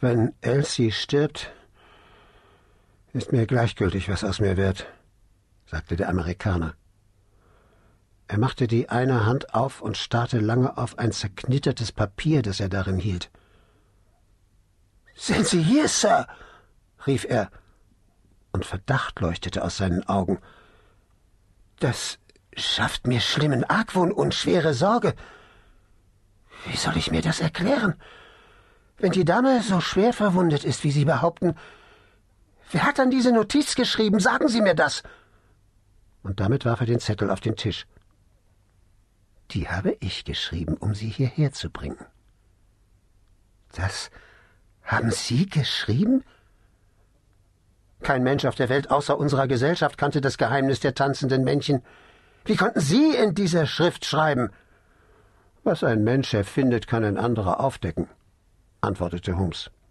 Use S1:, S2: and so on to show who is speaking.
S1: Wenn Elsie stirbt, ist mir gleichgültig, was aus mir wird, sagte der Amerikaner. Er machte die eine Hand auf und starrte lange auf ein zerknittertes Papier, das er darin hielt. Sind Sie hier, Sir? rief er, und Verdacht leuchtete aus seinen Augen. Das schafft mir schlimmen Argwohn und schwere Sorge. Wie soll ich mir das erklären? Wenn die Dame so schwer verwundet ist, wie Sie behaupten, wer hat dann diese Notiz geschrieben? Sagen Sie mir das. Und damit warf er den Zettel auf den Tisch. Die habe ich geschrieben, um sie hierher zu bringen. Das haben Sie geschrieben? Kein Mensch auf der Welt außer unserer Gesellschaft kannte das Geheimnis der tanzenden Männchen. Wie konnten Sie in dieser Schrift schreiben? Was ein Mensch erfindet, kann ein anderer aufdecken, antwortete Holmes.